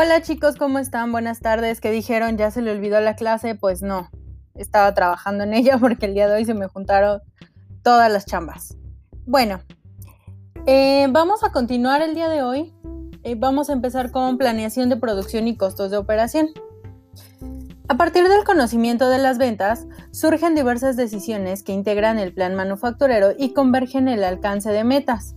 Hola chicos, ¿cómo están? Buenas tardes. ¿Qué dijeron? ¿Ya se le olvidó la clase? Pues no, estaba trabajando en ella porque el día de hoy se me juntaron todas las chambas. Bueno, eh, vamos a continuar el día de hoy. Eh, vamos a empezar con planeación de producción y costos de operación. A partir del conocimiento de las ventas, surgen diversas decisiones que integran el plan manufacturero y convergen en el alcance de metas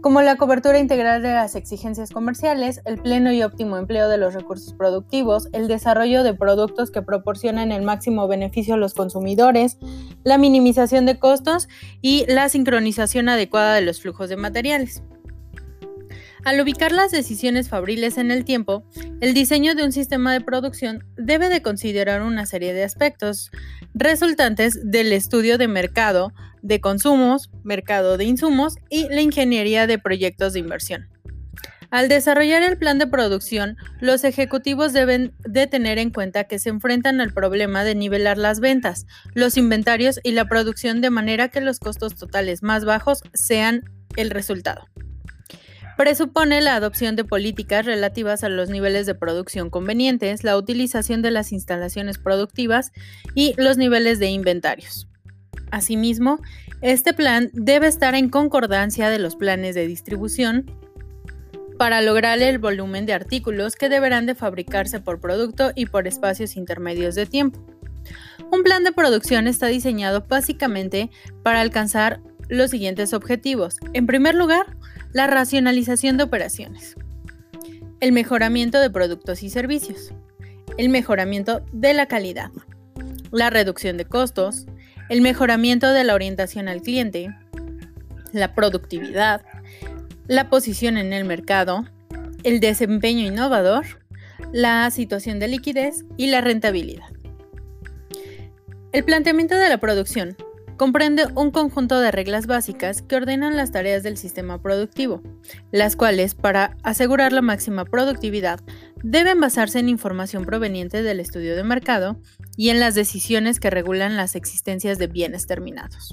como la cobertura integral de las exigencias comerciales, el pleno y óptimo empleo de los recursos productivos, el desarrollo de productos que proporcionan el máximo beneficio a los consumidores, la minimización de costos y la sincronización adecuada de los flujos de materiales. Al ubicar las decisiones fabriles en el tiempo, el diseño de un sistema de producción debe de considerar una serie de aspectos resultantes del estudio de mercado, de consumos, mercado de insumos y la ingeniería de proyectos de inversión. Al desarrollar el plan de producción, los ejecutivos deben de tener en cuenta que se enfrentan al problema de nivelar las ventas, los inventarios y la producción de manera que los costos totales más bajos sean el resultado. Presupone la adopción de políticas relativas a los niveles de producción convenientes, la utilización de las instalaciones productivas y los niveles de inventarios. Asimismo, este plan debe estar en concordancia de los planes de distribución para lograr el volumen de artículos que deberán de fabricarse por producto y por espacios intermedios de tiempo. Un plan de producción está diseñado básicamente para alcanzar los siguientes objetivos. En primer lugar, la racionalización de operaciones. El mejoramiento de productos y servicios. El mejoramiento de la calidad. La reducción de costos. El mejoramiento de la orientación al cliente. La productividad. La posición en el mercado. El desempeño innovador. La situación de liquidez y la rentabilidad. El planteamiento de la producción comprende un conjunto de reglas básicas que ordenan las tareas del sistema productivo, las cuales, para asegurar la máxima productividad, deben basarse en información proveniente del estudio de mercado y en las decisiones que regulan las existencias de bienes terminados.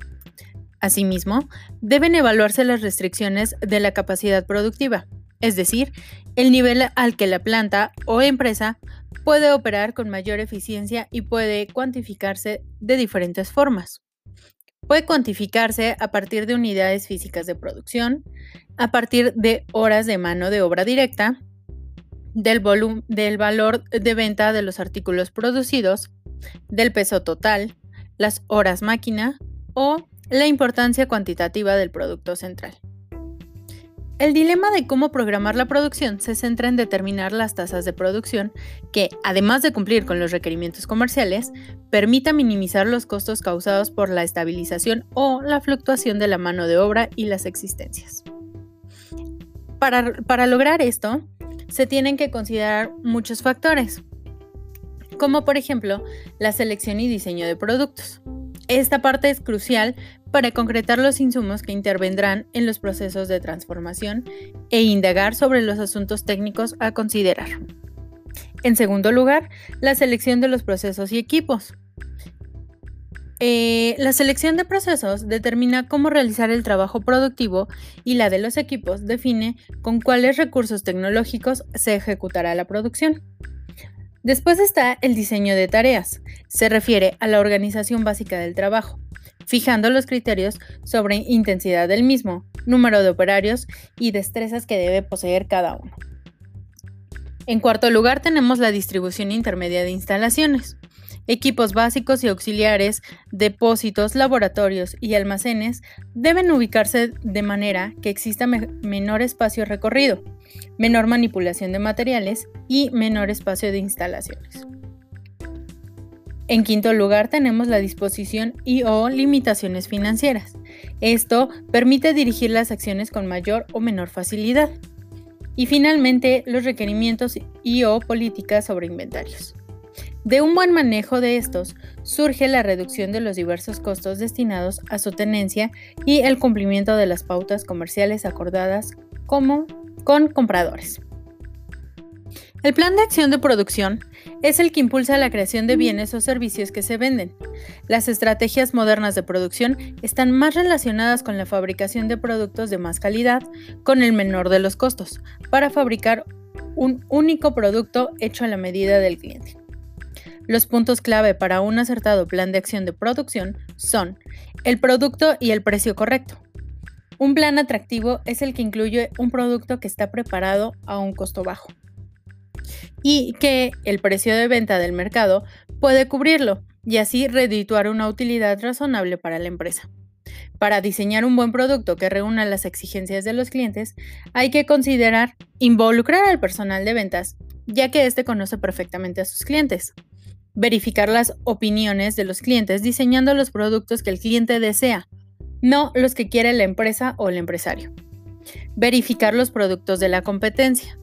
Asimismo, deben evaluarse las restricciones de la capacidad productiva, es decir, el nivel al que la planta o empresa puede operar con mayor eficiencia y puede cuantificarse de diferentes formas. Puede cuantificarse a partir de unidades físicas de producción, a partir de horas de mano de obra directa, del, del valor de venta de los artículos producidos, del peso total, las horas máquina o la importancia cuantitativa del producto central. El dilema de cómo programar la producción se centra en determinar las tasas de producción que, además de cumplir con los requerimientos comerciales, permita minimizar los costos causados por la estabilización o la fluctuación de la mano de obra y las existencias. Para, para lograr esto, se tienen que considerar muchos factores, como por ejemplo la selección y diseño de productos. Esta parte es crucial para concretar los insumos que intervendrán en los procesos de transformación e indagar sobre los asuntos técnicos a considerar. En segundo lugar, la selección de los procesos y equipos. Eh, la selección de procesos determina cómo realizar el trabajo productivo y la de los equipos define con cuáles recursos tecnológicos se ejecutará la producción. Después está el diseño de tareas. Se refiere a la organización básica del trabajo, fijando los criterios sobre intensidad del mismo, número de operarios y destrezas que debe poseer cada uno. En cuarto lugar tenemos la distribución intermedia de instalaciones. Equipos básicos y auxiliares, depósitos, laboratorios y almacenes deben ubicarse de manera que exista menor espacio recorrido, menor manipulación de materiales y menor espacio de instalaciones. En quinto lugar tenemos la disposición y o limitaciones financieras. Esto permite dirigir las acciones con mayor o menor facilidad. Y finalmente los requerimientos y o políticas sobre inventarios. De un buen manejo de estos surge la reducción de los diversos costos destinados a su tenencia y el cumplimiento de las pautas comerciales acordadas como con compradores. El plan de acción de producción es el que impulsa la creación de bienes o servicios que se venden. Las estrategias modernas de producción están más relacionadas con la fabricación de productos de más calidad, con el menor de los costos, para fabricar un único producto hecho a la medida del cliente. Los puntos clave para un acertado plan de acción de producción son el producto y el precio correcto. Un plan atractivo es el que incluye un producto que está preparado a un costo bajo y que el precio de venta del mercado puede cubrirlo y así redituar una utilidad razonable para la empresa. Para diseñar un buen producto que reúna las exigencias de los clientes, hay que considerar involucrar al personal de ventas, ya que éste conoce perfectamente a sus clientes verificar las opiniones de los clientes diseñando los productos que el cliente desea, no los que quiere la empresa o el empresario. Verificar los productos de la competencia.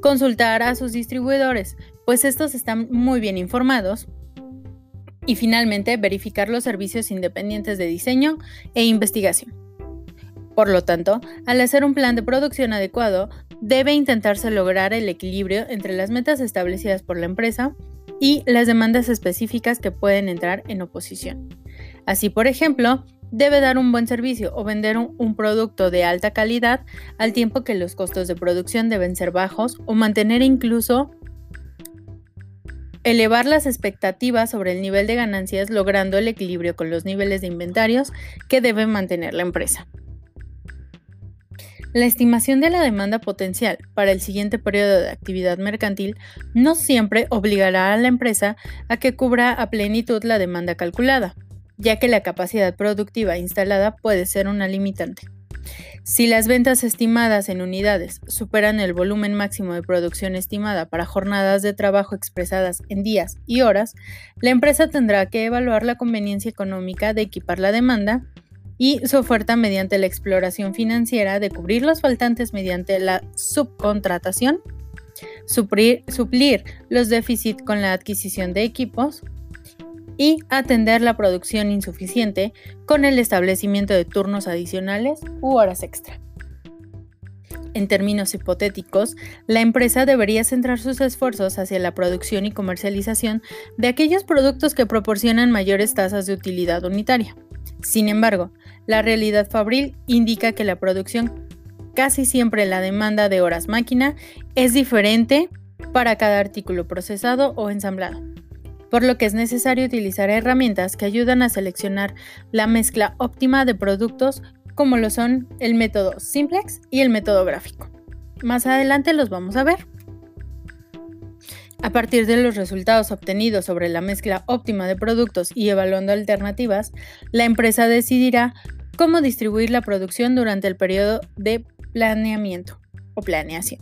Consultar a sus distribuidores, pues estos están muy bien informados. Y finalmente, verificar los servicios independientes de diseño e investigación. Por lo tanto, al hacer un plan de producción adecuado, debe intentarse lograr el equilibrio entre las metas establecidas por la empresa y las demandas específicas que pueden entrar en oposición. Así, por ejemplo, debe dar un buen servicio o vender un, producto de alta calidad al tiempo que los costos de producción deben ser bajos o mantener incluso elevar las expectativas sobre el nivel de ganancias logrando el equilibrio con los niveles de inventarios que debe mantener la empresa. La estimación de la demanda potencial para el siguiente periodo de actividad mercantil no siempre obligará a la empresa a que cubra a plenitud la demanda calculada, ya que la capacidad productiva instalada puede ser una limitante. Si las ventas estimadas en unidades superan el volumen máximo de producción estimada para jornadas de trabajo expresadas en días y horas, la empresa tendrá que evaluar la conveniencia económica de equipar la demanda y su oferta mediante la exploración financiera de cubrir los faltantes mediante la subcontratación, suplir, los déficits con la adquisición de equipos y atender la producción insuficiente con el establecimiento de turnos adicionales u horas extra. En términos hipotéticos, la empresa debería centrar sus esfuerzos hacia la producción y comercialización de aquellos productos que proporcionan mayores tasas de utilidad unitaria. Sin embargo, la realidad fabril indica que la producción, casi siempre la demanda de horas máquina, es diferente para cada artículo procesado o ensamblado, por lo que es necesario utilizar herramientas que ayudan a seleccionar la mezcla óptima de productos como lo son el método Simplex y el método gráfico. Más adelante los vamos a ver. A partir de los resultados obtenidos sobre la mezcla óptima de productos y evaluando alternativas, la empresa decidirá cómo distribuir la producción durante el periodo de planeamiento o planeación.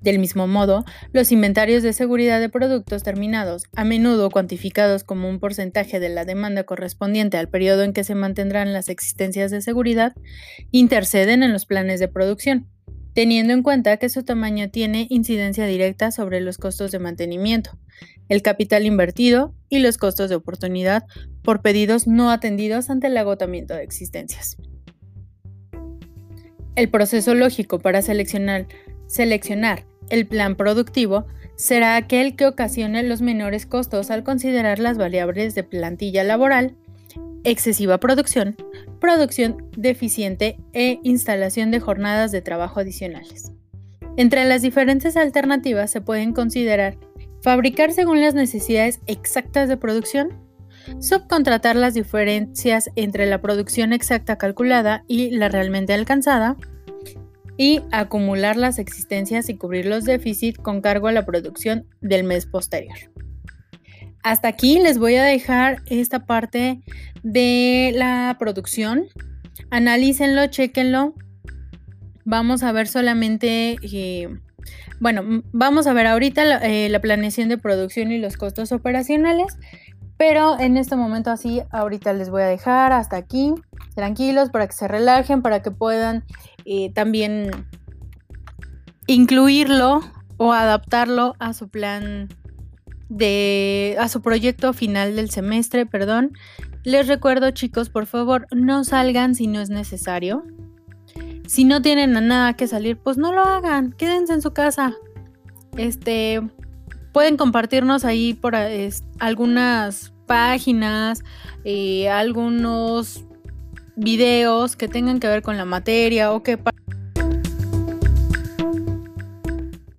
Del mismo modo, los inventarios de seguridad de productos terminados, a menudo cuantificados como un porcentaje de la demanda correspondiente al periodo en que se mantendrán las existencias de seguridad, interceden en los planes de producción teniendo en cuenta que su tamaño tiene incidencia directa sobre los costos de mantenimiento, el capital invertido y los costos de oportunidad por pedidos no atendidos ante el agotamiento de existencias. El proceso lógico para seleccionar, el plan productivo será aquel que ocasione los menores costos al considerar las variables de plantilla laboral, excesiva producción, producción deficiente e instalación de jornadas de trabajo adicionales. Entre las diferentes alternativas se pueden considerar fabricar según las necesidades exactas de producción, subcontratar las diferencias entre la producción exacta calculada y la realmente alcanzada, y acumular las existencias y cubrir los déficits con cargo a la producción del mes posterior hasta aquí les voy a dejar esta parte de la producción. Analícenlo, chequenlo. Vamos a ver solamente, eh, bueno, vamos a ver ahorita eh, la, planeación de producción y los costos operacionales. Pero en este momento así, ahorita les voy a dejar hasta aquí, tranquilos, para que se relajen, para que puedan eh, también incluirlo o adaptarlo a su plan de a su proyecto final del semestre, perdón. Les recuerdo, chicos, por favor, no salgan si no es necesario. Si no tienen nada que salir, pues no lo hagan, quédense en su casa. Este pueden compartirnos ahí por algunas páginas, eh, algunos videos que tengan que ver con la materia o que